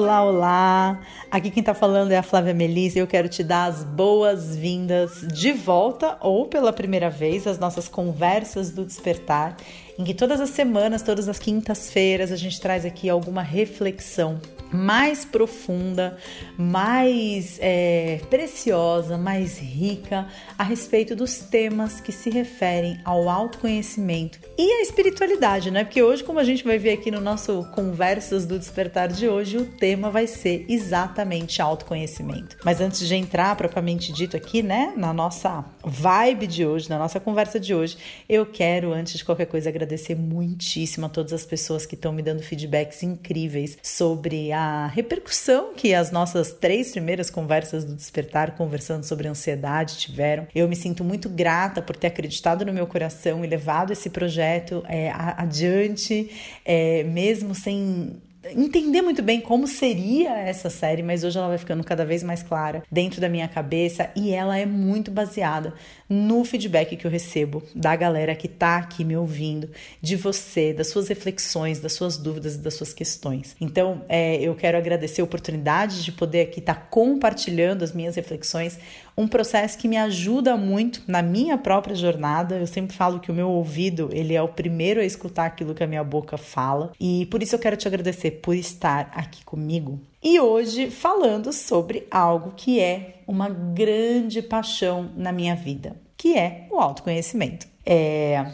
Olá, olá! Aqui quem tá falando é a Flávia Melissa e eu quero te dar as boas-vindas de volta ou pela primeira vez às nossas conversas do despertar, em que todas as semanas, todas as quintas-feiras, a gente traz aqui alguma reflexão mais profunda, mais é, preciosa, mais rica a respeito dos temas que se referem ao autoconhecimento e à espiritualidade, né? Porque hoje, como a gente vai ver aqui no nosso Conversas do Despertar de hoje, o tema vai ser exatamente autoconhecimento. Mas antes de entrar propriamente dito aqui, né, na nossa vibe de hoje, na nossa conversa de hoje, eu quero, antes de qualquer coisa, agradecer muitíssimo a todas as pessoas que estão me dando feedbacks incríveis sobre a a repercussão que as nossas três primeiras conversas do Despertar, conversando sobre ansiedade, tiveram. Eu me sinto muito grata por ter acreditado no meu coração e levado esse projeto é, adiante, é, mesmo sem entender muito bem como seria essa série, mas hoje ela vai ficando cada vez mais clara dentro da minha cabeça e ela é muito baseada no feedback que eu recebo da galera que tá aqui me ouvindo, de você, das suas reflexões, das suas dúvidas e das suas questões. Então, é, eu quero agradecer a oportunidade de poder aqui estar tá compartilhando as minhas reflexões, um processo que me ajuda muito na minha própria jornada. Eu sempre falo que o meu ouvido, ele é o primeiro a escutar aquilo que a minha boca fala, e por isso eu quero te agradecer por estar aqui comigo. E hoje falando sobre algo que é uma grande paixão na minha vida, que é o autoconhecimento. É,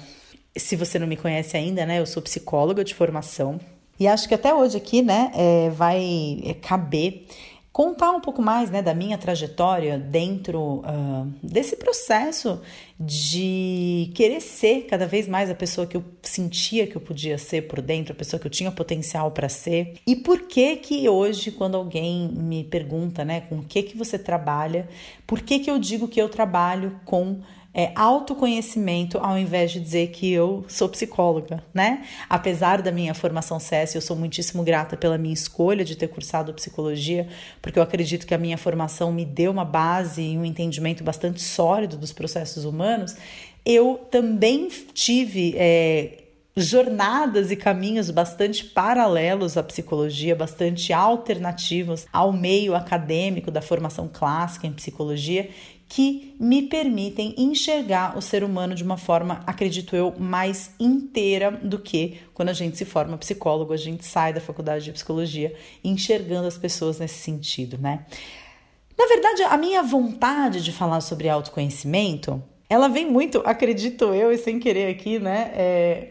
se você não me conhece ainda, né, eu sou psicóloga de formação e acho que até hoje aqui, né, é, vai é, caber contar um pouco mais né, da minha trajetória dentro uh, desse processo de querer ser cada vez mais a pessoa que eu sentia que eu podia ser por dentro, a pessoa que eu tinha potencial para ser. E por que que hoje, quando alguém me pergunta, né, com o que que você trabalha, por que que eu digo que eu trabalho com é, autoconhecimento ao invés de dizer que eu sou psicóloga, né? Apesar da minha formação CS, eu sou muitíssimo grata pela minha escolha de ter cursado psicologia, porque eu acredito que a minha formação me deu uma base e um entendimento bastante sólido dos processos humanos. Eu também tive. É, jornadas e caminhos bastante paralelos à psicologia, bastante alternativos ao meio acadêmico da formação clássica em psicologia, que me permitem enxergar o ser humano de uma forma, acredito eu, mais inteira do que quando a gente se forma psicólogo, a gente sai da faculdade de psicologia enxergando as pessoas nesse sentido, né? Na verdade, a minha vontade de falar sobre autoconhecimento, ela vem muito, acredito eu, e sem querer aqui, né? É,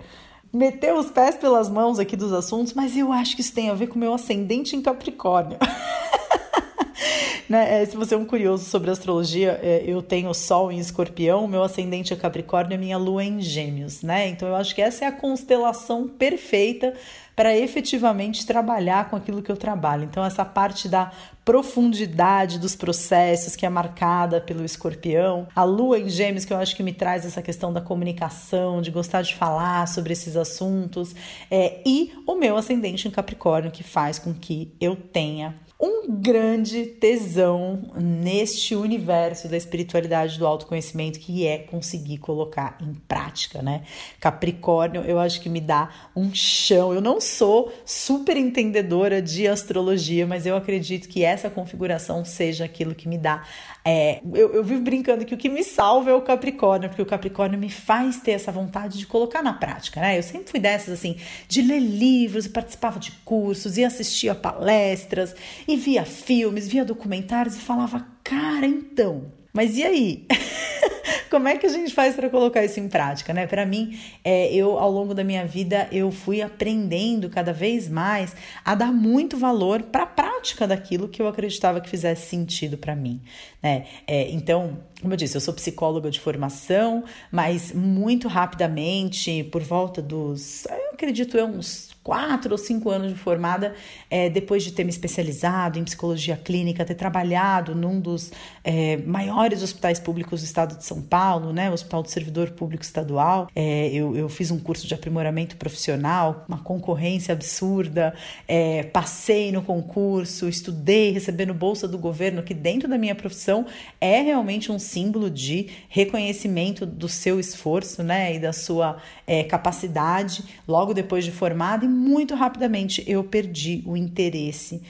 meter os pés pelas mãos aqui dos assuntos, mas eu acho que isso tem a ver com o meu ascendente em Capricórnio. né? É, se você é um curioso sobre astrologia, é, eu tenho Sol em Escorpião, meu ascendente é Capricórnio e minha Lua é em Gêmeos, né? Então eu acho que essa é a constelação perfeita para efetivamente trabalhar com aquilo que eu trabalho. Então, essa parte da profundidade dos processos que é marcada pelo escorpião, a lua em gêmeos, que eu acho que me traz essa questão da comunicação, de gostar de falar sobre esses assuntos, é, e o meu ascendente em Capricórnio, que faz com que eu tenha um grande tesão neste universo da espiritualidade do autoconhecimento que é conseguir colocar em prática, né? Capricórnio, eu acho que me dá um chão. Eu não sou super entendedora de astrologia, mas eu acredito que essa configuração seja aquilo que me dá é, eu, eu vivo brincando que o que me salva é o Capricórnio, porque o Capricórnio me faz ter essa vontade de colocar na prática, né? Eu sempre fui dessas, assim, de ler livros, participava de cursos, e assistia palestras, e via filmes, via documentários e falava, cara, então, mas e aí? Como é que a gente faz para colocar isso em prática, né? Para mim, é, eu ao longo da minha vida eu fui aprendendo cada vez mais a dar muito valor para a prática daquilo que eu acreditava que fizesse sentido para mim, né? É, então, como eu disse, eu sou psicóloga de formação, mas muito rapidamente, por volta dos, eu acredito eu, uns quatro ou cinco anos de formada, é, depois de ter me especializado em psicologia clínica, ter trabalhado num dos é, maiores hospitais públicos do estado de São Paulo, né, o Hospital do Servidor Público Estadual. É, eu, eu, fiz um curso de aprimoramento profissional, uma concorrência absurda, é, passei no concurso, estudei, recebendo bolsa do governo, que dentro da minha profissão é realmente um símbolo de reconhecimento do seu esforço, né, e da sua é, capacidade logo depois de formada muito rapidamente eu perdi o interesse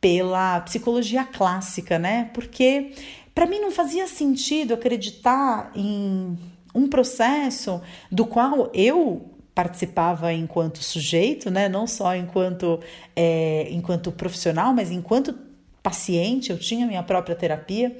pela psicologia clássica, né? Porque para mim não fazia sentido acreditar em um processo do qual eu participava enquanto sujeito, né? Não só enquanto é, enquanto profissional, mas enquanto paciente. Eu tinha minha própria terapia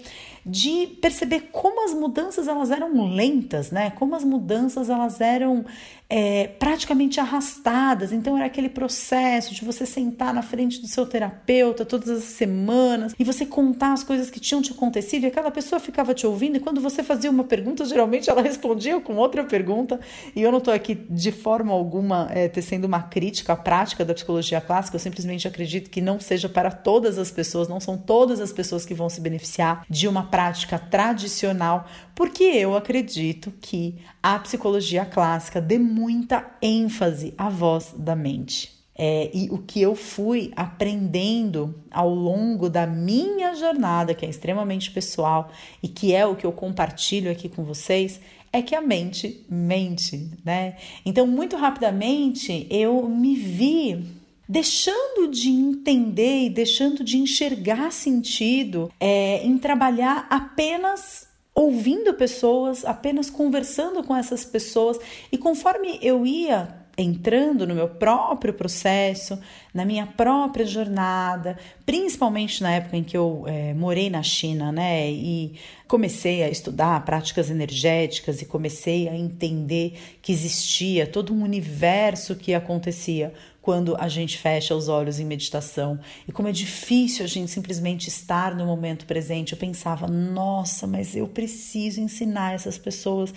de perceber como as mudanças elas eram lentas, né? Como as mudanças elas eram é, praticamente arrastadas. Então era aquele processo de você sentar na frente do seu terapeuta todas as semanas e você contar as coisas que tinham te acontecido e aquela pessoa ficava te ouvindo e quando você fazia uma pergunta, geralmente ela respondia com outra pergunta. E eu não estou aqui de forma alguma é, tecendo uma crítica à prática da psicologia clássica, eu simplesmente acredito que não seja para todas as pessoas, não são todas as pessoas que vão se beneficiar de uma prática tradicional, porque eu acredito que a psicologia clássica dê muita ênfase à voz da mente. É, e o que eu fui aprendendo ao longo da minha jornada, que é extremamente pessoal e que é o que eu compartilho aqui com vocês, é que a mente mente, né? Então, muito rapidamente eu me vi deixando de entender e deixando de enxergar sentido é, em trabalhar apenas ouvindo pessoas, apenas conversando com essas pessoas. E conforme eu ia entrando no meu próprio processo, na minha própria jornada, principalmente na época em que eu é, morei na China, né? E comecei a estudar práticas energéticas e comecei a entender que existia todo um universo que acontecia quando a gente fecha os olhos em meditação. E como é difícil a gente simplesmente estar no momento presente. Eu pensava, nossa, mas eu preciso ensinar essas pessoas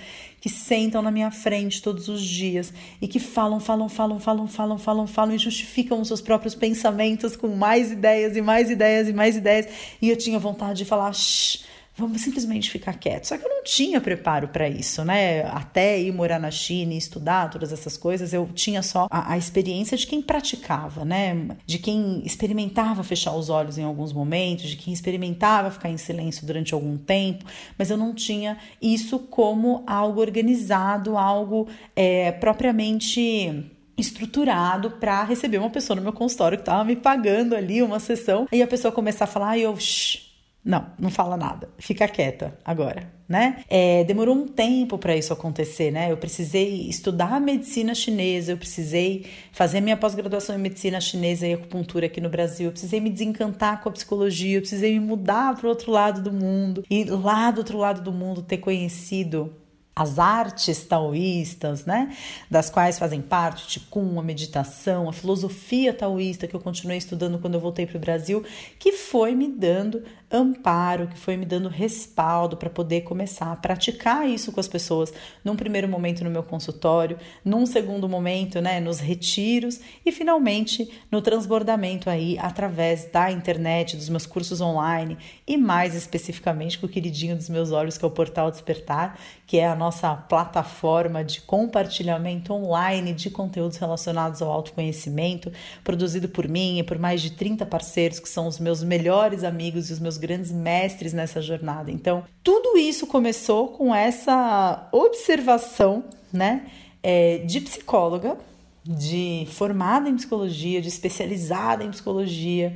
que sentam na minha frente todos os dias e que falam, falam, falam, falam, falam, falam, falam e justificam os seus próprios pensamentos com mais ideias e mais ideias e mais ideias. E eu tinha vontade de falar, shh vamos simplesmente ficar quietos. Só que eu não tinha preparo para isso, né? Até ir morar na China e estudar todas essas coisas, eu tinha só a, a, experiência de quem praticava, né? De quem experimentava fechar os olhos em alguns momentos, de quem experimentava ficar em silêncio durante algum tempo, mas eu não tinha isso como algo organizado, algo é, propriamente estruturado para receber uma pessoa no meu consultório que estava me pagando ali uma sessão e a pessoa começar a falar, e eu, shh, não, não fala nada. Fica quieta agora, né? É, demorou um tempo para isso acontecer, né? Eu precisei estudar medicina chinesa, eu precisei fazer minha pós-graduação em medicina chinesa e acupuntura aqui no Brasil, eu precisei me desencantar com a psicologia, eu precisei me mudar para o outro lado do mundo e lá do outro lado do mundo ter conhecido as artes taoístas, né, das quais fazem parte o Qigong, a meditação, a filosofia taoísta que eu continuei estudando quando eu voltei para o Brasil, que foi me dando amparo, que foi me dando respaldo para poder começar a praticar isso com as pessoas, num primeiro momento no meu consultório, num segundo momento, né, nos retiros e finalmente no transbordamento aí através da internet, dos meus cursos online e mais especificamente com o queridinho dos meus olhos que é o Portal Despertar, que é a nossa plataforma de compartilhamento online de conteúdos relacionados ao autoconhecimento, produzido por mim e por mais de 30 parceiros que são os meus melhores amigos e os meus grandes mestres nessa jornada. Então, tudo isso começou com essa observação, né, é, de psicóloga, de formada em psicologia, de especializada em psicologia,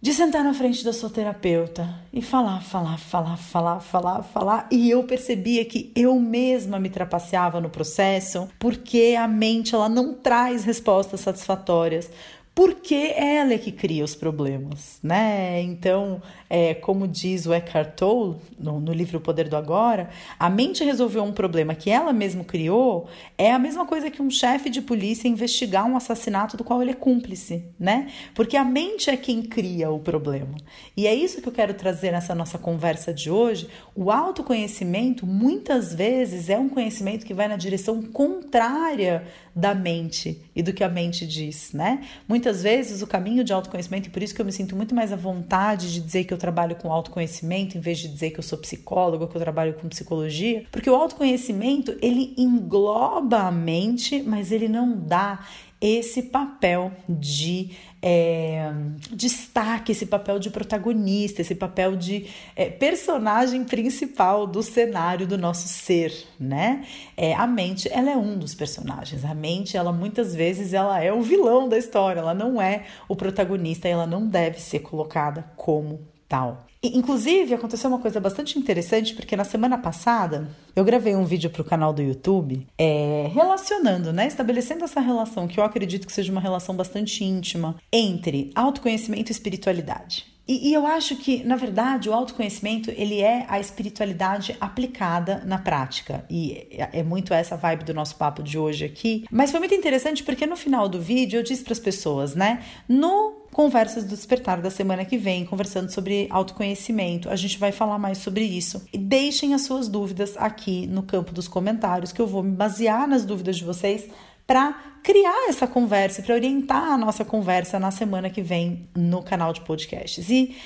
de sentar na frente da sua terapeuta e falar, falar, falar, falar, falar, falar. E eu percebia que eu mesma me trapaceava no processo, porque a mente ela não traz respostas satisfatórias porque ela é que cria os problemas, né? Então, é, como diz o Eckhart Tolle no, no, livro O Poder do Agora, a mente resolveu um problema que ela mesma criou é a mesma coisa que um chefe de polícia investigar um assassinato do qual ele é cúmplice, né? Porque a mente é quem cria o problema. E é isso que eu quero trazer nessa nossa conversa de hoje. O autoconhecimento muitas vezes é um conhecimento que vai na direção contrária da mente e do que a mente diz, né? Muitas vezes o caminho de autoconhecimento, e por isso que eu me sinto muito mais à vontade de dizer que eu trabalho com autoconhecimento, em vez de dizer que eu sou psicóloga, que eu trabalho com psicologia, porque o autoconhecimento, ele engloba a mente, mas ele não dá esse papel de é, destaque, esse papel de protagonista, esse papel de é, personagem principal do cenário do nosso ser, né? É, a mente, ela é um dos personagens. A mente, ela muitas vezes, ela é o vilão da história. Ela não é o protagonista. Ela não deve ser colocada como tal. Inclusive, aconteceu uma coisa bastante interessante, porque na semana passada eu gravei um vídeo para o canal do YouTube é, relacionando, né? Estabelecendo essa relação, que eu acredito que seja uma relação bastante íntima, entre autoconhecimento e espiritualidade. E, e, eu acho que, na verdade, o autoconhecimento ele é a espiritualidade aplicada na prática. E é, é muito essa vibe do nosso papo de hoje aqui. Mas foi muito interessante porque no final do vídeo eu disse para as pessoas, né? No Conversas do Despertar da semana que vem, conversando sobre autoconhecimento. A gente vai falar mais sobre isso. E deixem as suas dúvidas aqui no campo dos comentários, que eu vou me basear nas dúvidas de vocês para criar essa conversa, para orientar a nossa conversa na semana que vem no canal de podcasts. E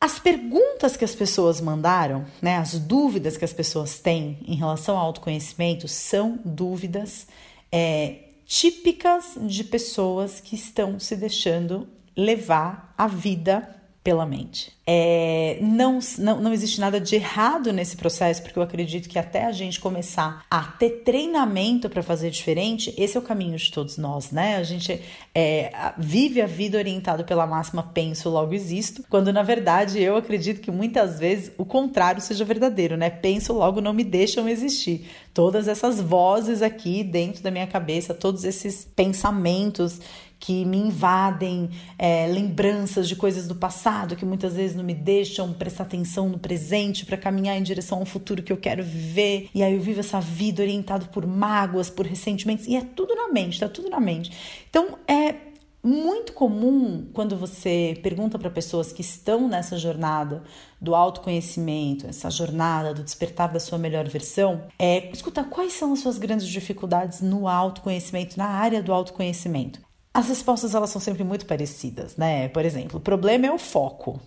as perguntas que as pessoas mandaram, né, as dúvidas que as pessoas têm em relação ao autoconhecimento são dúvidas é, típicas de pessoas que estão se deixando levar a vida pela mente. É, não, não, não existe nada de errado nesse processo, porque eu acredito que até a gente começar a ter treinamento para fazer diferente, esse é o caminho de todos nós, né? A gente é, vive a vida orientado pela máxima penso, logo existo, quando na verdade eu acredito que muitas vezes o contrário seja verdadeiro, né? Penso, logo não me deixam existir. Todas essas vozes aqui dentro da minha cabeça, todos esses pensamentos que me invadem, é, lembranças de coisas do passado que muitas vezes não me deixam prestar atenção no presente para caminhar em direção ao futuro que eu quero viver. E aí eu vivo essa vida orientado por mágoas, por ressentimentos, e é tudo na mente, tá tudo na mente. Então é muito comum quando você pergunta para pessoas que estão nessa jornada do autoconhecimento, essa jornada do despertar da sua melhor versão, é escutar quais são as suas grandes dificuldades no autoconhecimento, na área do autoconhecimento. As respostas elas são sempre muito parecidas, né? Por exemplo, o problema é o foco,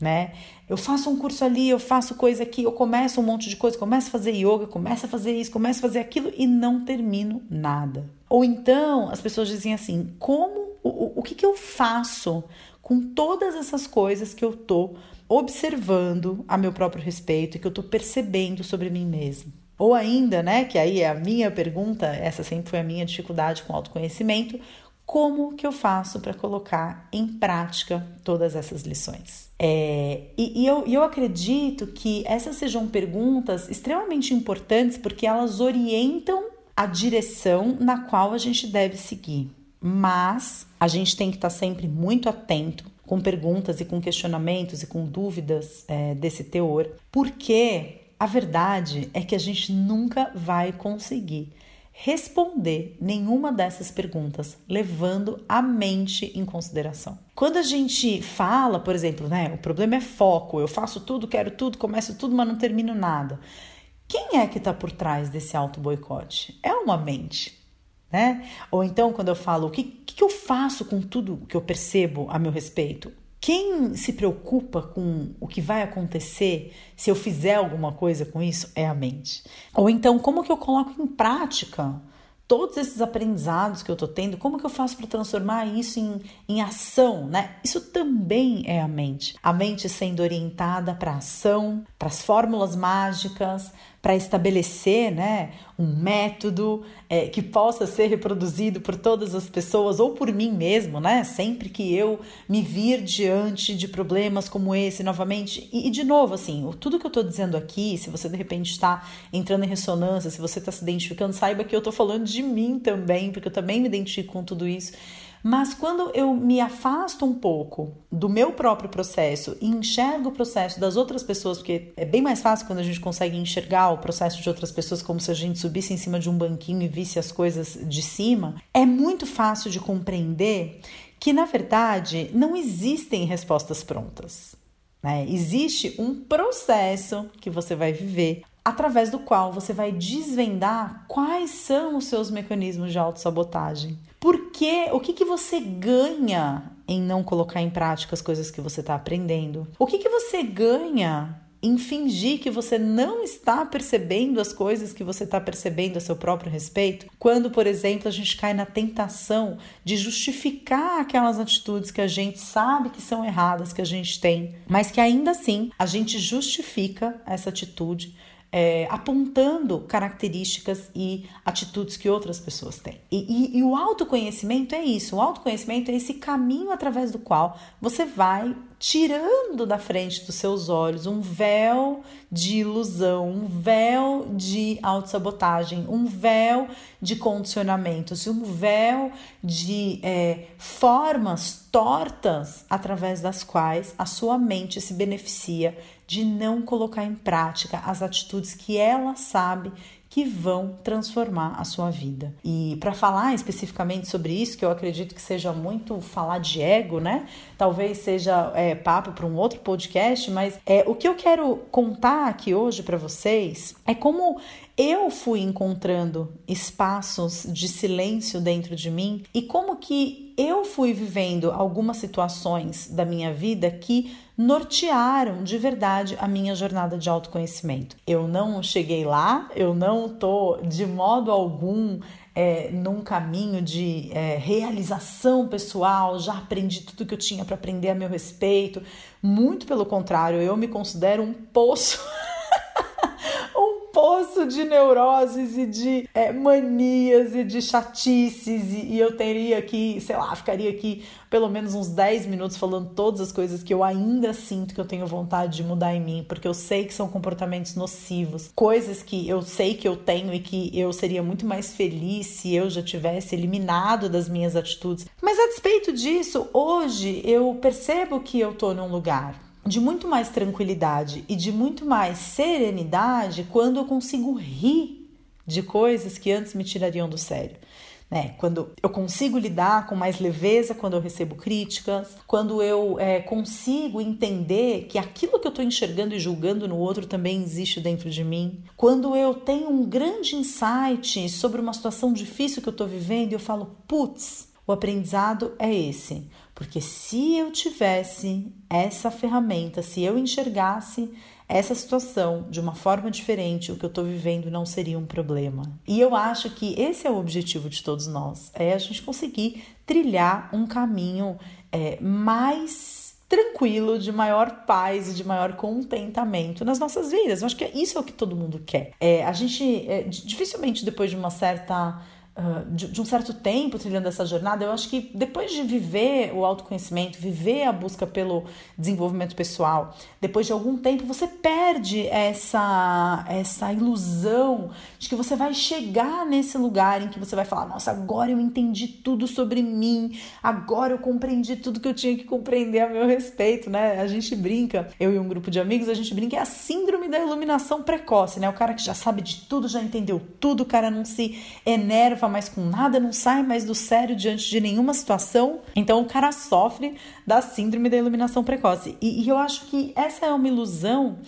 né? Eu faço um curso ali, eu faço coisa aqui, eu começo um monte de coisa, começo a fazer yoga, começo a fazer isso, começo a fazer aquilo e não termino nada. Ou então as pessoas dizem assim: como, o, o que, que eu faço com todas essas coisas que eu tô observando a meu próprio respeito e que eu tô percebendo sobre mim mesmo? Ou ainda, né, que aí é a minha pergunta, essa sempre foi a minha dificuldade com autoconhecimento, como que eu faço para colocar em prática todas essas lições? É, e, e, eu, eu acredito que essas sejam perguntas extremamente importantes porque elas orientam a direção na qual a gente deve seguir. Mas a gente tem que estar sempre muito atento com perguntas e com questionamentos e com dúvidas é, desse teor, porque a verdade é que a gente nunca vai conseguir responder nenhuma dessas perguntas, levando a mente em consideração. Quando a gente fala, por exemplo, né, o problema é foco, eu faço tudo, quero tudo, começo tudo, mas não termino nada. Quem é que está por trás desse auto boicote? É uma mente, né? Ou então, quando eu falo, o que, que eu faço com tudo que eu percebo a meu respeito? Quem se preocupa com o que vai acontecer se eu fizer alguma coisa com isso é a mente. Ou então, como que eu coloco em prática todos esses aprendizados que eu tô tendo, como que eu faço para transformar isso em, em ação, né? Isso também é a mente. A mente sendo orientada para ação, para as fórmulas mágicas, para estabelecer né, um método é, que possa ser reproduzido por todas as pessoas ou por mim mesmo, né? Sempre que eu me vir diante de problemas como esse novamente. E, e de novo, assim, tudo que eu estou dizendo aqui, se você de repente está entrando em ressonância, se você está se identificando, saiba que eu estou falando de mim também, porque eu também me identifico com tudo isso. Mas quando eu me afasto um pouco do meu próprio processo e enxergo o processo das outras pessoas, porque é bem mais fácil quando a gente consegue enxergar o processo de outras pessoas como se a gente subisse em cima de um banquinho e visse as coisas de cima, é muito fácil de compreender que, na verdade, não existem respostas prontas. Né? Existe um processo que você vai viver através do qual você vai desvendar quais são os seus mecanismos de autossabotagem. Por quê? O que, que você ganha em não colocar em prática as coisas que você está aprendendo? O que, que você ganha em fingir que você não está percebendo as coisas que você está percebendo a seu próprio respeito, quando, por exemplo, a gente cai na tentação de justificar aquelas atitudes que a gente sabe que são erradas, que a gente tem, mas que ainda assim a gente justifica essa atitude é, apontando características e atitudes que outras pessoas têm. E, e, e, o autoconhecimento é isso: o autoconhecimento é esse caminho através do qual você vai tirando da frente dos seus olhos um véu de ilusão, um véu de autossabotagem, um véu de condicionamentos, um véu de é, formas tortas através das quais a sua mente se beneficia de não colocar em prática as atitudes que ela sabe que vão transformar a sua vida. E para falar especificamente sobre isso, que eu acredito que seja muito falar de ego, né? Talvez seja é, papo para um outro podcast, mas é, o que eu quero contar aqui hoje para vocês é como eu fui encontrando espaços de silêncio dentro de mim e como que eu fui vivendo algumas situações da minha vida que nortearam de verdade a minha jornada de autoconhecimento. Eu não cheguei lá, eu não tô de modo algum é, num caminho de é, realização pessoal, já aprendi tudo que eu tinha para aprender a meu respeito. Muito pelo contrário, eu me considero um poço. poço de neuroses e de é, manias e de chatices, e, e, eu teria aqui, sei lá, ficaria aqui pelo menos uns 10 minutos falando todas as coisas que eu ainda sinto que eu tenho vontade de mudar em mim, porque eu sei que são comportamentos nocivos, coisas que eu sei que eu tenho e que eu seria muito mais feliz se eu já tivesse eliminado das minhas atitudes. Mas a despeito disso, hoje eu percebo que eu tô num lugar de muito mais tranquilidade e de muito mais serenidade quando eu consigo rir de coisas que antes me tirariam do sério. Né? Quando eu consigo lidar com mais leveza quando eu recebo críticas, quando eu é, consigo entender que aquilo que eu estou enxergando e julgando no outro também existe dentro de mim, quando eu tenho um grande insight sobre uma situação difícil que eu estou vivendo e eu falo, putz, o aprendizado é esse. Porque se eu tivesse essa ferramenta, se eu enxergasse essa situação de uma forma diferente, o que eu estou vivendo não seria um problema. E eu acho que esse é o objetivo de todos nós: é a gente conseguir trilhar um caminho é, mais tranquilo, de maior paz e de maior contentamento nas nossas vidas. Eu acho que isso é o que todo mundo quer. É, a gente é, dificilmente depois de uma certa De, de, um certo tempo trilhando essa jornada, eu acho que depois de viver o autoconhecimento, viver a busca pelo desenvolvimento pessoal, depois de algum tempo você perde essa essa ilusão de que você vai chegar nesse lugar em que você vai falar: "Nossa, agora eu entendi tudo sobre mim, agora eu compreendi tudo que eu tinha que compreender a meu respeito", né? A gente brinca, eu e um grupo de amigos, a gente brinca é a síndrome da iluminação precoce, né? O cara que já sabe de tudo, já entendeu tudo, o cara não se enerva mais com nada, não sai mais do sério diante de nenhuma situação. Então o cara sofre da síndrome da iluminação precoce. E, e eu acho que essa é uma ilusão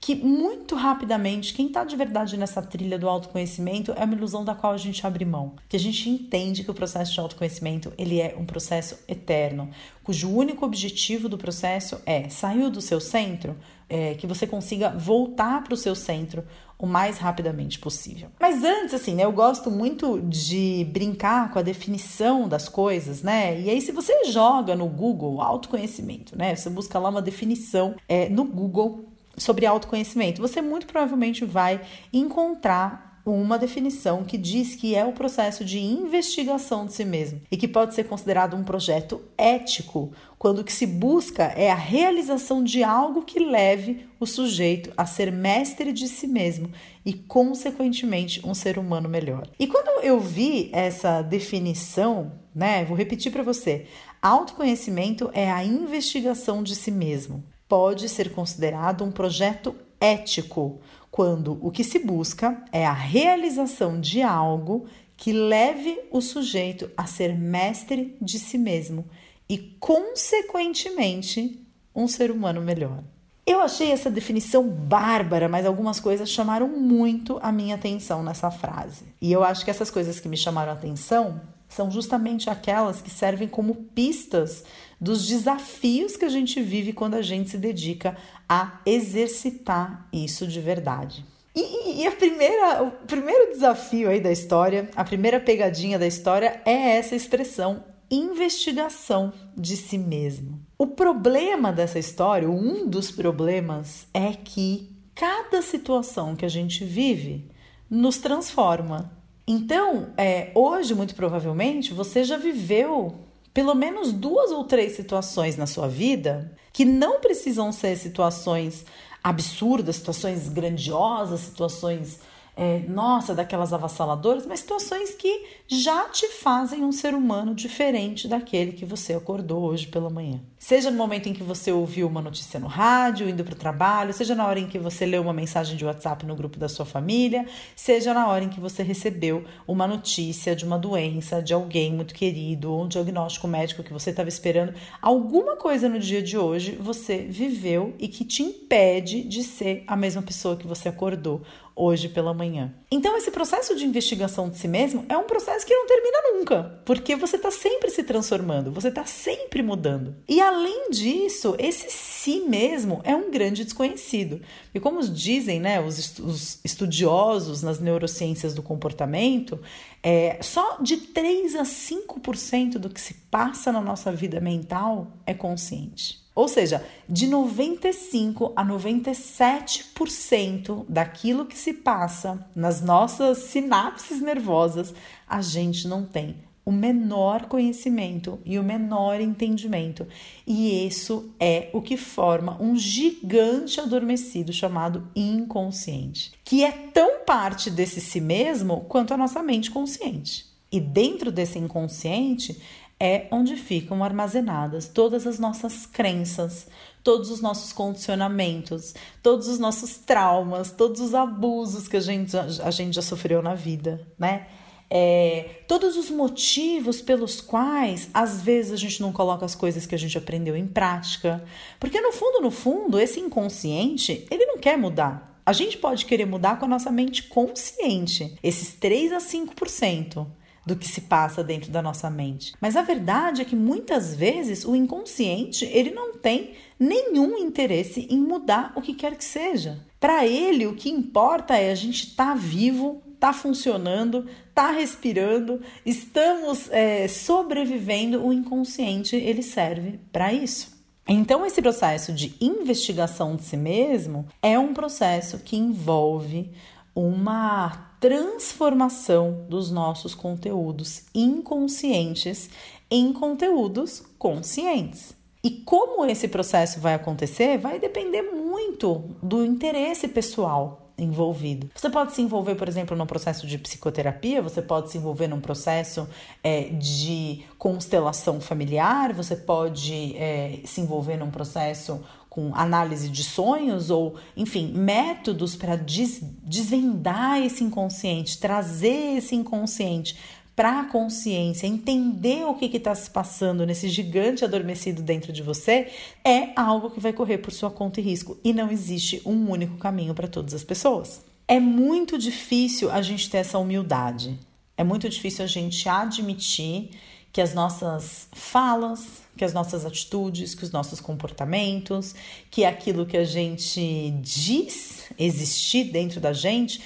que muito rapidamente, quem está de verdade nessa trilha do autoconhecimento é uma ilusão da qual a gente abre mão. Que a gente entende que o processo de autoconhecimento ele é um processo eterno, cujo único objetivo do processo é sair do seu centro, é, que você consiga voltar para o seu centro o mais rapidamente possível. Mas antes, assim, né, eu gosto muito de brincar com a definição das coisas, né? E aí, se você joga no Google autoconhecimento, né? Você busca lá uma definição é, no Google sobre autoconhecimento, você muito provavelmente vai encontrar uma definição que diz que é o processo de investigação de si mesmo e que pode ser considerado um projeto ético, quando o que se busca é a realização de algo que leve o sujeito a ser mestre de si mesmo e, consequentemente, um ser humano melhor. E quando eu vi essa definição, né, vou repetir para você: autoconhecimento é a investigação de si mesmo pode ser considerado um projeto ético, quando o que se busca é a realização de algo que leve o sujeito a ser mestre de si mesmo e, consequentemente, um ser humano melhor. Eu achei essa definição bárbara, mas algumas coisas chamaram muito a minha atenção nessa frase. E eu acho que essas coisas que me chamaram a atenção são justamente aquelas que servem como pistas dos desafios que a gente vive quando a gente se dedica a exercitar isso de verdade. E, e, primeira, o primeiro desafio aí da história, a primeira pegadinha da história é essa expressão investigação de si mesmo. O problema dessa história, um dos problemas, é que cada situação que a gente vive nos transforma. Então, é, hoje, muito provavelmente, você já viveu pelo menos duas ou três situações na sua vida que não precisam ser situações absurdas, situações grandiosas, situações é, nossa, daquelas avassaladoras, mas situações que já te fazem um ser humano diferente daquele que você acordou hoje pela manhã. Seja no momento em que você ouviu uma notícia no rádio, indo para o trabalho, seja na hora em que você leu uma mensagem de WhatsApp no grupo da sua família, seja na hora em que você recebeu uma notícia de uma doença de alguém muito querido, ou um diagnóstico médico que você estava esperando, alguma coisa no dia de hoje você viveu e que te impede de ser a mesma pessoa que você acordou hoje pela manhã. Então, esse processo de investigação de si mesmo é um processo que não termina nunca, porque você está sempre se transformando, você está sempre mudando. E além disso, esse si mesmo é um grande desconhecido. E como dizem né, os, os estudiosos nas neurociências do comportamento, é, só de 3 a 5% do que se passa na nossa vida mental é consciente. Ou seja, de 95 a 97% daquilo que se passa nas nossas sinapses nervosas, a gente não tem o menor conhecimento e o menor entendimento. E isso é o que forma um gigante adormecido chamado inconsciente, que é tão parte desse si mesmo quanto a nossa mente consciente. E dentro desse inconsciente é onde ficam armazenadas todas as nossas crenças, todos os nossos condicionamentos, todos os nossos traumas, todos os abusos que a gente, a gente já sofreu na vida, né? É, todos os motivos pelos quais às vezes a gente não coloca as coisas que a gente aprendeu em prática, porque no fundo, no fundo, esse inconsciente ele não quer mudar. A gente pode querer mudar com a nossa mente consciente, esses 3 a 5% do que se passa dentro da nossa mente. Mas a verdade é que muitas vezes o inconsciente, ele não tem nenhum interesse em mudar o que quer que seja. Para ele, o que importa é a gente estar tá vivo, tá funcionando, tá respirando, estamos é, sobrevivendo. O inconsciente ele serve para isso. Então, esse processo de investigação de si mesmo é um processo que envolve uma transformação dos nossos conteúdos inconscientes em conteúdos conscientes. E como esse processo vai acontecer vai depender muito do interesse pessoal envolvido. Você pode se envolver, por exemplo, num processo de psicoterapia, você pode se envolver num processo é, de constelação familiar, você pode é, se envolver num processo com análise de sonhos ou, enfim, métodos para des desvendar esse inconsciente, trazer esse inconsciente para a consciência, entender o que está se passando nesse gigante adormecido dentro de você, é algo que vai correr por sua conta e risco. E não existe um único caminho para todas as pessoas. É muito difícil a gente ter essa humildade. É muito difícil a gente admitir que as nossas falas, que as nossas atitudes, que os nossos comportamentos, que aquilo que a gente diz existir dentro da gente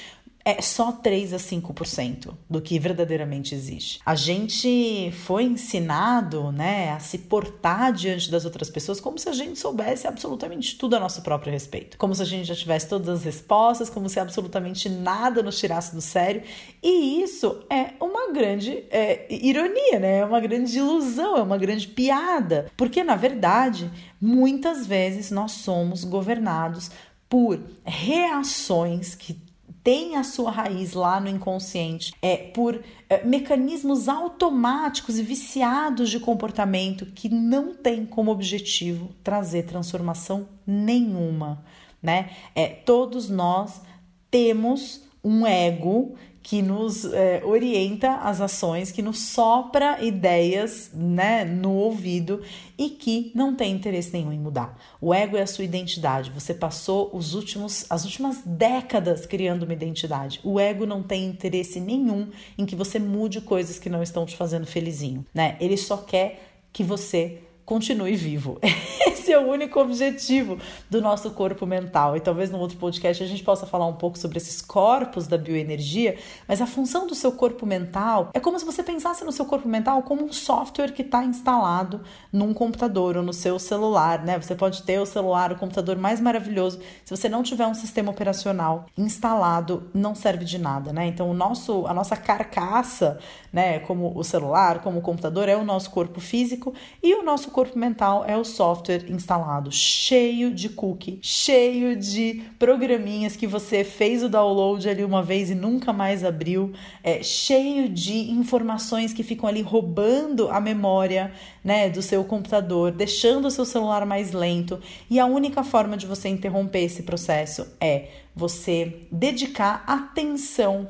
é só 3 a 5% do que verdadeiramente existe. A gente foi ensinado, né, a se portar diante das outras pessoas como se a gente soubesse absolutamente tudo a nosso próprio respeito, como se a gente já tivesse todas as respostas, como se absolutamente nada nos tirasse do sério. E isso é uma grande é, ironia, né? É uma grande ilusão, é uma grande piada, porque na verdade, muitas vezes nós somos governados por reações que tem a sua raiz lá no inconsciente, é por é, mecanismos automáticos e viciados de comportamento que não tem como objetivo trazer transformação nenhuma, né? É, todos nós temos um ego que nos é, orienta as ações, que nos sopra ideias né, no ouvido e que não tem interesse nenhum em mudar. O ego é a sua identidade. Você passou os últimos, as últimas décadas criando uma identidade. O ego não tem interesse nenhum em que você mude coisas que não estão te fazendo felizinho. Né? Ele só quer que você continue vivo. Esse é o único objetivo do nosso corpo mental. E talvez no outro podcast a gente possa falar um pouco sobre esses corpos da bioenergia, mas a função do seu corpo mental é como se você pensasse no seu corpo mental como um software que está instalado num computador ou no seu celular, né? Você pode ter o celular, o computador mais maravilhoso. Se você não tiver um sistema operacional instalado, não serve de nada, né? Então, o nosso, a nossa carcaça, né, como o celular, como o computador, é o nosso corpo físico e o nosso corpo mental é o software instalado, cheio de cookie, cheio de programinhas que você fez o download ali uma vez e nunca mais abriu, é, cheio de informações que ficam ali roubando a memória né, do seu computador, deixando o seu celular mais lento. E a única forma de você interromper esse processo é você dedicar atenção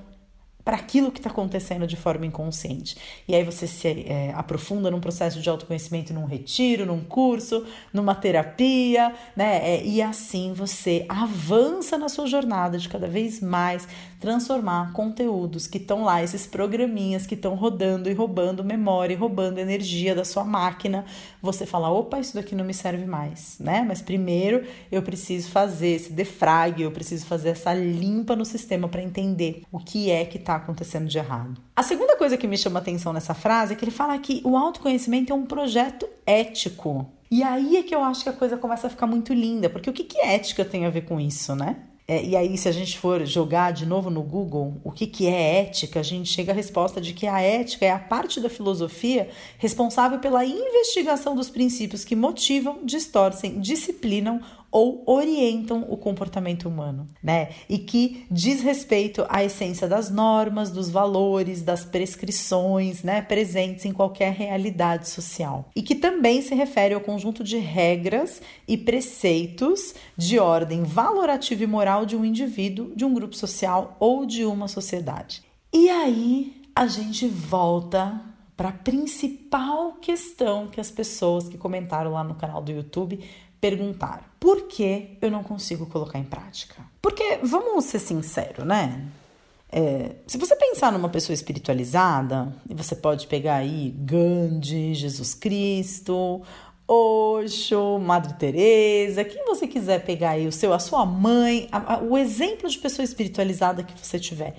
para aquilo que está acontecendo de forma inconsciente. E aí você se é, aprofunda num processo de autoconhecimento, num retiro, num curso, numa terapia, né? É, e assim você avança na sua jornada de cada vez mais transformar conteúdos que estão lá, esses programinhas que estão rodando e roubando memória, roubando energia da sua máquina. Você fala, opa, isso daqui não me serve mais, né? Mas primeiro eu preciso fazer esse defrag, eu preciso fazer essa limpa no sistema para entender o que é que está acontecendo de errado. A segunda coisa que me chama atenção nessa frase é que ele fala que o autoconhecimento é um projeto ético. E aí é que eu acho que a coisa começa a ficar muito linda, porque o que, que ética tem a ver com isso, né? É, e aí, se a gente for jogar de novo no Google o que, que é ética, a gente chega à resposta de que a ética é a parte da filosofia responsável pela investigação dos princípios que motivam, distorcem, disciplinam ou orientam o comportamento humano, né? E que diz respeito à essência das normas, dos valores, das prescrições, né, presentes em qualquer realidade social. E que também se refere ao conjunto de regras e preceitos de ordem valorativa e moral de um indivíduo, de um grupo social ou de uma sociedade. E aí a gente volta para a principal questão que as pessoas que comentaram lá no canal do YouTube perguntar: por que eu não consigo colocar em prática? Porque, vamos ser sinceros, né? É, se você pensar numa pessoa espiritualizada, e você pode pegar aí Gandhi, Jesus Cristo, Osho, Madre Teresa, quem você quiser pegar aí, o seu, a sua mãe, a, a, o exemplo de pessoa espiritualizada que você tiver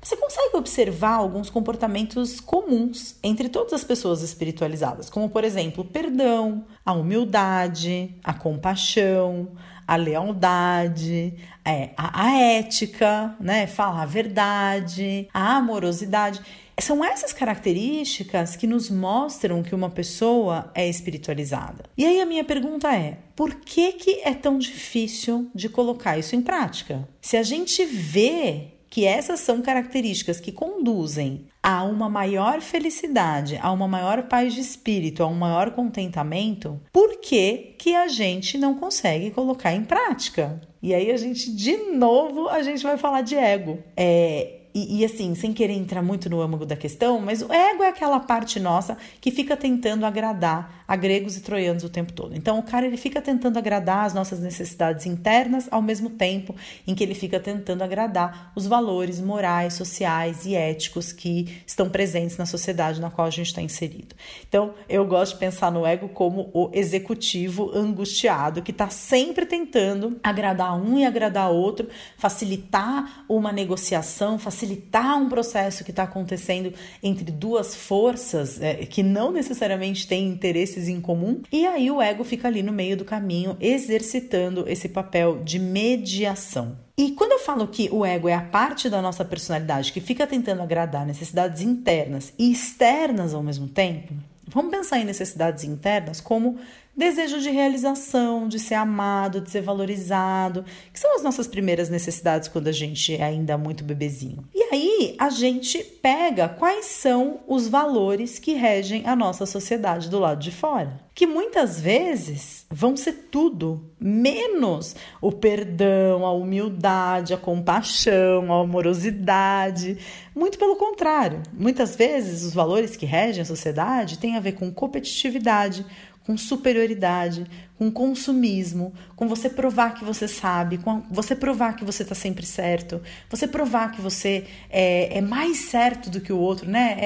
você consegue observar alguns comportamentos comuns entre todas as pessoas espiritualizadas, como por exemplo, perdão, a humildade, a compaixão, a lealdade, é, a, a ética, né? falar a verdade, a amorosidade. São essas características que nos mostram que uma pessoa é espiritualizada. E aí a minha pergunta é: por que, que é tão difícil de colocar isso em prática? Se a gente vê que essas são características que conduzem a uma maior felicidade, a uma maior paz de espírito, a um maior contentamento, por que, que a gente não consegue colocar em prática? E aí a gente, de novo, a gente vai falar de ego. É, e, e, assim, sem querer entrar muito no âmago da questão, mas o ego é aquela parte nossa que fica tentando agradar a gregos e troianos o tempo todo. Então, o cara ele fica tentando agradar as nossas necessidades internas ao mesmo tempo em que ele fica tentando agradar os valores morais, sociais e éticos que estão presentes na sociedade na qual a gente está inserido. Então, eu gosto de pensar no ego como o executivo angustiado que está sempre tentando agradar um e agradar outro, facilitar uma negociação, facilitar facilitar um processo que está acontecendo entre duas forças é, que não necessariamente têm interesses em comum, e aí o ego fica ali no meio do caminho exercitando esse papel de mediação. E quando eu falo que o ego é a parte da nossa personalidade que fica tentando agradar necessidades internas e externas ao mesmo tempo, vamos pensar em necessidades internas como desejo de realização, de ser amado, de ser valorizado, que são as nossas primeiras necessidades quando a gente é ainda muito bebezinho. E aí a gente pega quais são os valores que regem a nossa sociedade do lado de fora que muitas vezes vão ser tudo menos o perdão, a humildade, a compaixão, a amorosidade. Muito pelo contrário, muitas vezes os valores que regem a sociedade têm a ver com competitividade, com superioridade, com consumismo, com você provar que você sabe, com você provar que você está sempre certo, você provar que você é, é, mais certo do que o outro, né?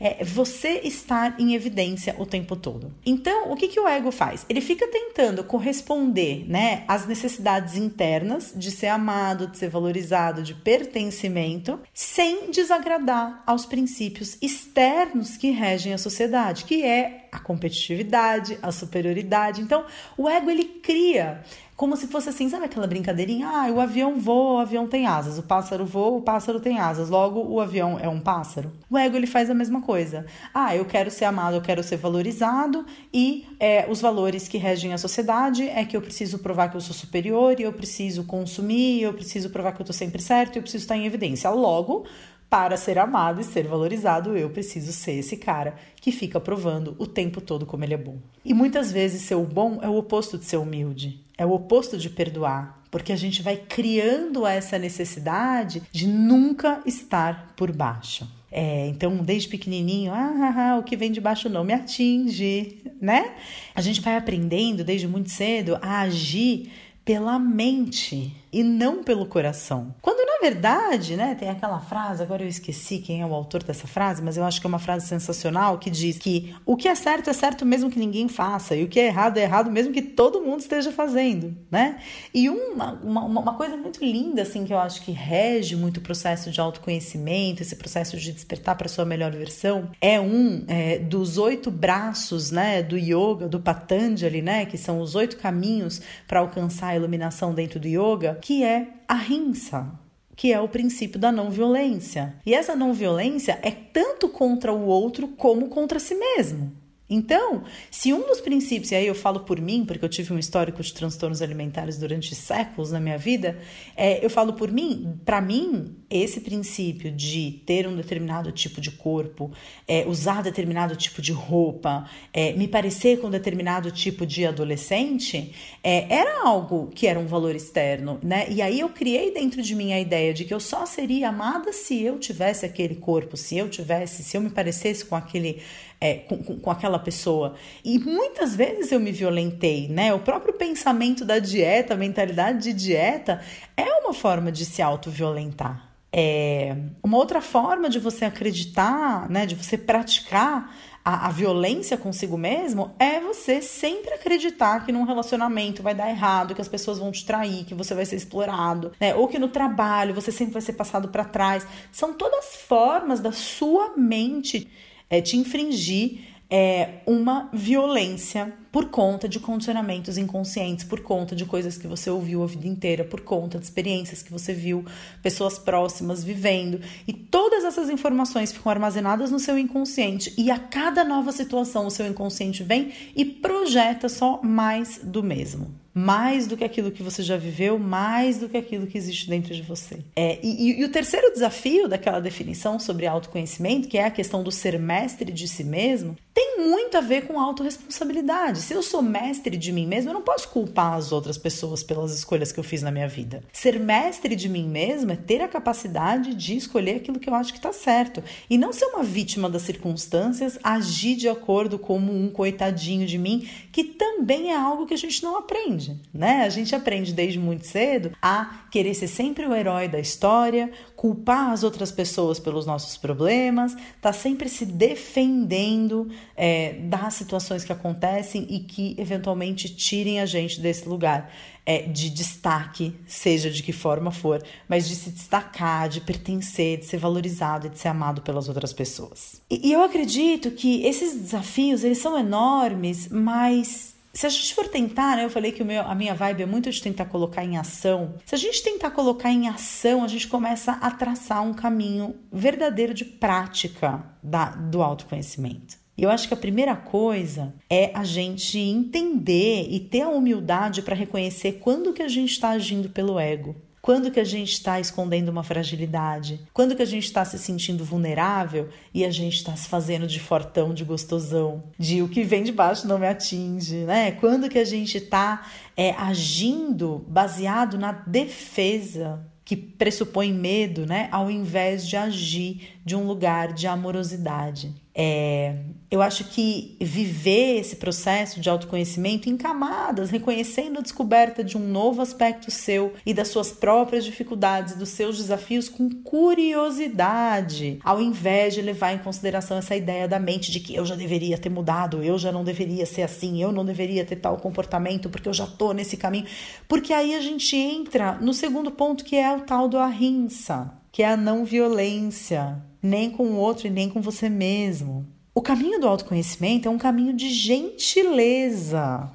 É, é você estar em evidência o tempo todo. Então, o que, que o ego faz? Ele fica tentando corresponder, né, às necessidades internas de ser amado, de ser valorizado, de pertencimento, sem desagradar aos princípios externos que regem a sociedade, que é a competitividade, a superioridade. Então, o ego ele cria como se fosse assim, sabe aquela brincadeirinha? Ah, o avião voa, o avião tem asas, o pássaro voa, o pássaro tem asas, logo o avião é um pássaro. O ego ele faz a mesma coisa. Ah, eu quero ser amado, eu quero ser valorizado e é, os valores que regem a sociedade é que eu preciso provar que eu sou superior, e eu preciso consumir, eu preciso provar que eu tô sempre certo, eu preciso estar em evidência. Logo, para ser amado e ser valorizado, eu preciso ser esse cara que fica provando o tempo todo como ele é bom. E muitas vezes ser o bom é o oposto de ser humilde, é o oposto de perdoar, porque a gente vai criando essa necessidade de nunca estar por baixo. É, então, desde pequenininho, ah, ah, ah, o que vem de baixo não me atinge, né? A gente vai aprendendo desde muito cedo a agir pela mente e não pelo coração. Quando verdade, né, tem aquela frase, agora eu esqueci quem é o autor dessa frase, mas eu acho que é uma frase sensacional que diz que o que é certo é certo mesmo que ninguém faça, e o que é errado é errado mesmo que todo mundo esteja fazendo, né? E uma, uma, uma coisa muito linda, assim, que eu acho que rege muito o processo de autoconhecimento, esse processo de despertar para sua melhor versão, é um é, dos oito braços, né, do yoga, do Patanjali, né, que são os oito caminhos para alcançar a iluminação dentro do yoga, que é a rinsa que é o princípio da não violência. E essa não violência é tanto contra o outro como contra si mesmo. Então, se um dos princípios, e aí eu falo por mim, porque eu tive um histórico de transtornos alimentares durante séculos na minha vida, é, eu falo por mim, para mim, esse princípio de ter um determinado tipo de corpo, é, usar determinado tipo de roupa, é, me parecer com determinado tipo de adolescente, é, era algo que era um valor externo, né? E aí eu criei dentro de mim a ideia de que eu só seria amada se eu tivesse aquele corpo, se eu tivesse, se eu me parecesse com aquele é, com, com, aquela pessoa. E muitas vezes eu me violentei, né? O próprio pensamento da dieta, a mentalidade de dieta, é uma forma de se auto-violentar. É uma outra forma de você acreditar, né, de você praticar a, a, violência consigo mesmo é você sempre acreditar que num relacionamento vai dar errado, que as pessoas vão te trair, que você vai ser explorado, né? Ou que no trabalho você sempre vai ser passado para trás. São todas formas da sua mente é, te infringir é, uma violência por conta de condicionamentos inconscientes, por conta de coisas que você ouviu a vida inteira, por conta de experiências que você viu pessoas próximas vivendo. E todas essas informações ficam armazenadas no seu inconsciente. E a cada nova situação, o seu inconsciente vem e projeta só mais do mesmo mais do que aquilo que você já viveu, mais do que aquilo que existe dentro de você. É, e, e, o terceiro desafio daquela definição sobre autoconhecimento, que é a questão do ser mestre de si mesmo, tem muito a ver com autorresponsabilidade. Se eu sou mestre de mim mesmo, eu não posso culpar as outras pessoas pelas escolhas que eu fiz na minha vida. Ser mestre de mim mesmo é ter a capacidade de escolher aquilo que eu acho que está certo e não ser uma vítima das circunstâncias, agir de acordo como um coitadinho de mim, que também é algo que a gente não aprende, né? A gente aprende desde muito cedo a querer ser sempre o herói da história, culpar as outras pessoas pelos nossos problemas, tá sempre se defendendo é, das situações que acontecem e que eventualmente tirem a gente desse lugar é, de destaque, seja de que forma for, mas de se destacar, de pertencer, de ser valorizado e de ser amado pelas outras pessoas. E, e eu acredito que esses desafios eles são enormes, mas se a gente for tentar, né, eu falei que meu, a minha vibe é muito de tentar colocar em ação. Se a gente tentar colocar em ação, a gente começa a traçar um caminho verdadeiro de prática da, do autoconhecimento. E eu acho que a primeira coisa é a gente entender e ter a humildade para reconhecer quando que a gente está agindo pelo ego. Quando que a gente está escondendo uma fragilidade? Quando que a gente está se sentindo vulnerável e a gente está se fazendo de fortão, de gostosão, de o que vem de baixo não me atinge, né? Quando que a gente está é, agindo baseado na defesa que pressupõe medo, né? Ao invés de agir de um lugar de amorosidade. É, eu acho que viver esse processo de autoconhecimento em camadas, reconhecendo a descoberta de um novo aspecto seu e das suas próprias dificuldades, dos seus desafios com curiosidade, ao invés de levar em consideração essa ideia da mente de que eu já deveria ter mudado, eu já não deveria ser assim, eu não deveria ter tal comportamento porque eu já tô nesse caminho. Porque aí a gente entra no segundo ponto que é o tal do ahimsa, que é a não violência, nem com o outro e nem com você mesmo. O caminho do autoconhecimento é um caminho de gentileza.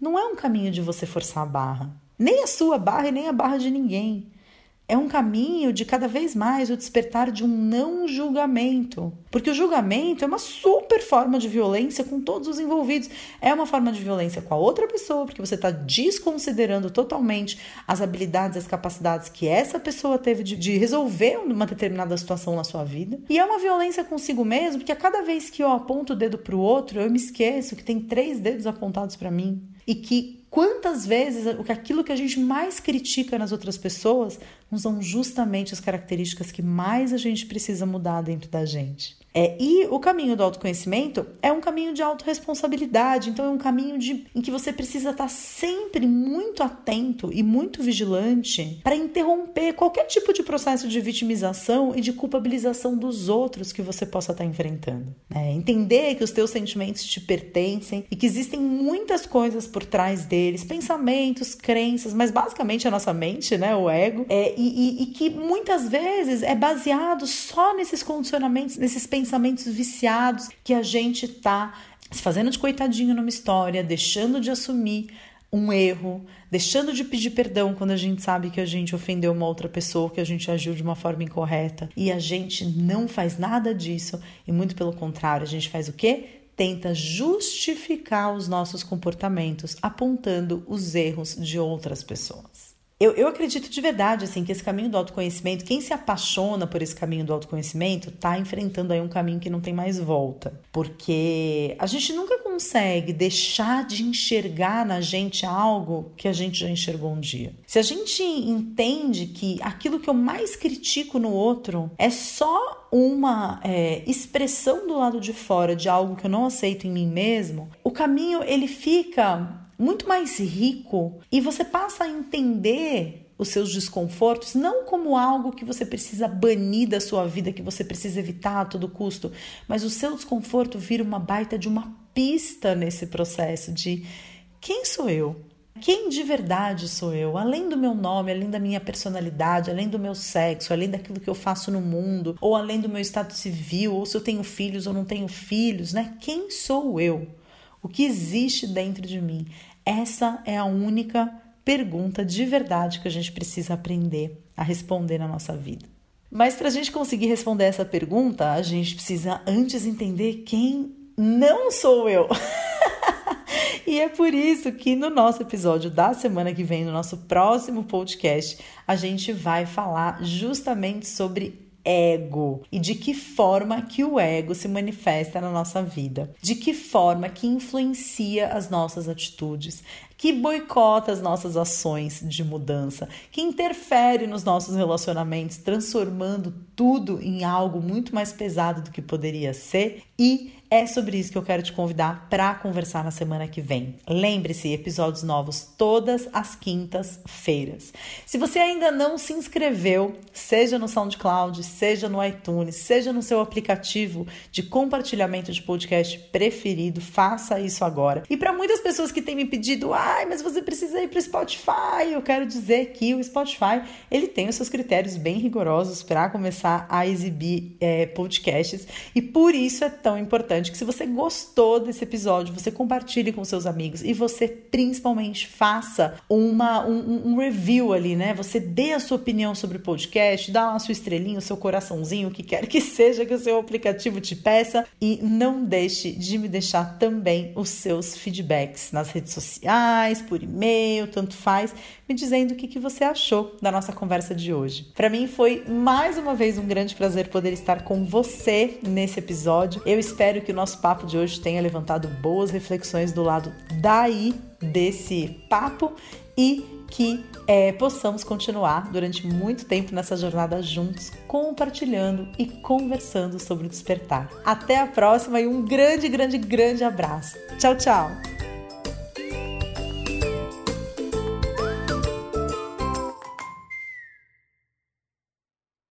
Não é um caminho de você forçar a barra. Nem a sua barra e nem a barra de ninguém é um caminho de cada vez mais o despertar de um não julgamento. Porque o julgamento é uma super forma de violência com todos os envolvidos. É uma forma de violência com a outra pessoa, porque você está desconsiderando totalmente as habilidades, as capacidades que essa pessoa teve de, de, resolver uma determinada situação na sua vida. E é uma violência consigo mesmo, porque a cada vez que eu aponto o dedo para o outro, eu me esqueço que tem três dedos apontados para mim. E que Quantas vezes aquilo que a gente mais critica nas outras pessoas são justamente as características que mais a gente precisa mudar dentro da gente? É, e o caminho do autoconhecimento é um caminho de autorresponsabilidade, então é um caminho de, em que você precisa estar sempre muito atento e muito vigilante para interromper qualquer tipo de processo de vitimização e de culpabilização dos outros que você possa estar enfrentando. É, entender que os teus sentimentos te pertencem e que existem muitas coisas por trás deles, pensamentos, crenças, mas basicamente a nossa mente, né, o ego, é, e, e, e que muitas vezes é baseado só nesses condicionamentos, nesses pensamentos viciados que a gente tá se fazendo de coitadinho numa história, deixando de assumir um erro, deixando de pedir perdão quando a gente sabe que a gente ofendeu uma outra pessoa, que a gente agiu de uma forma incorreta. E a gente não faz nada disso, e muito pelo contrário, a gente faz o quê? Tenta justificar os nossos comportamentos apontando os erros de outras pessoas. Eu, eu acredito de verdade assim que esse caminho do autoconhecimento, quem se apaixona por esse caminho do autoconhecimento, está enfrentando aí um caminho que não tem mais volta. Porque a gente nunca consegue deixar de enxergar na gente algo que a gente já enxergou um dia. Se a gente entende que aquilo que eu mais critico no outro é só uma é, expressão do lado de fora de algo que eu não aceito em mim mesmo, o caminho ele fica muito mais rico e você passa a entender os seus desconfortos não como algo que você precisa banir da sua vida, que você precisa evitar a todo custo, mas o seu desconforto vira uma baita de uma pista nesse processo de quem sou eu? Quem de verdade sou eu? Além do meu nome, além da minha personalidade, além do meu sexo, além daquilo que eu faço no mundo, ou além do meu estado civil, ou se eu tenho filhos ou não tenho filhos, né? Quem sou eu? O que existe dentro de mim? Essa é a única pergunta de verdade que a gente precisa aprender a responder na nossa vida. Mas para a gente conseguir responder essa pergunta, a gente precisa antes entender quem não sou eu. e é por isso que no nosso episódio da semana que vem, no nosso próximo podcast, a gente vai falar justamente sobre ego? E de que forma que o ego se manifesta na nossa vida, de que forma que influencia as nossas atitudes, que boicota as nossas ações de mudança, que interfere nos nossos relacionamentos, transformando tudo em algo muito mais pesado do que poderia ser? E é sobre isso que eu quero te convidar para conversar na semana que vem. Lembre-se, episódios novos todas as quintas-feiras. Se você ainda não se inscreveu, seja no SoundCloud, seja no iTunes, seja no seu aplicativo de compartilhamento de podcast preferido, faça isso agora. E para muitas pessoas que têm me pedido, ai, mas você precisa ir para o Spotify. Eu quero dizer que o Spotify ele tem os seus critérios bem rigorosos para começar a exibir é, podcasts e por isso é tão importante que se você gostou desse episódio, você compartilhe com seus amigos e você principalmente faça uma, um, um review ali, né? Você dê a sua opinião sobre o podcast, dá a sua estrelinha, o seu coraçãozinho, o que quer que seja que o seu aplicativo te peça e não deixe de me deixar também os seus feedbacks nas redes sociais, por e-mail, tanto faz, me dizendo o que, que você achou da nossa conversa de hoje. Para mim foi mais uma vez um grande prazer poder estar com você nesse episódio. Eu espero que o nosso papo de hoje tenha levantado boas reflexões do lado daí desse papo e que é, possamos continuar durante muito tempo nessa jornada juntos, compartilhando e conversando sobre o despertar. Até a próxima e um grande, grande, grande abraço. Tchau, tchau!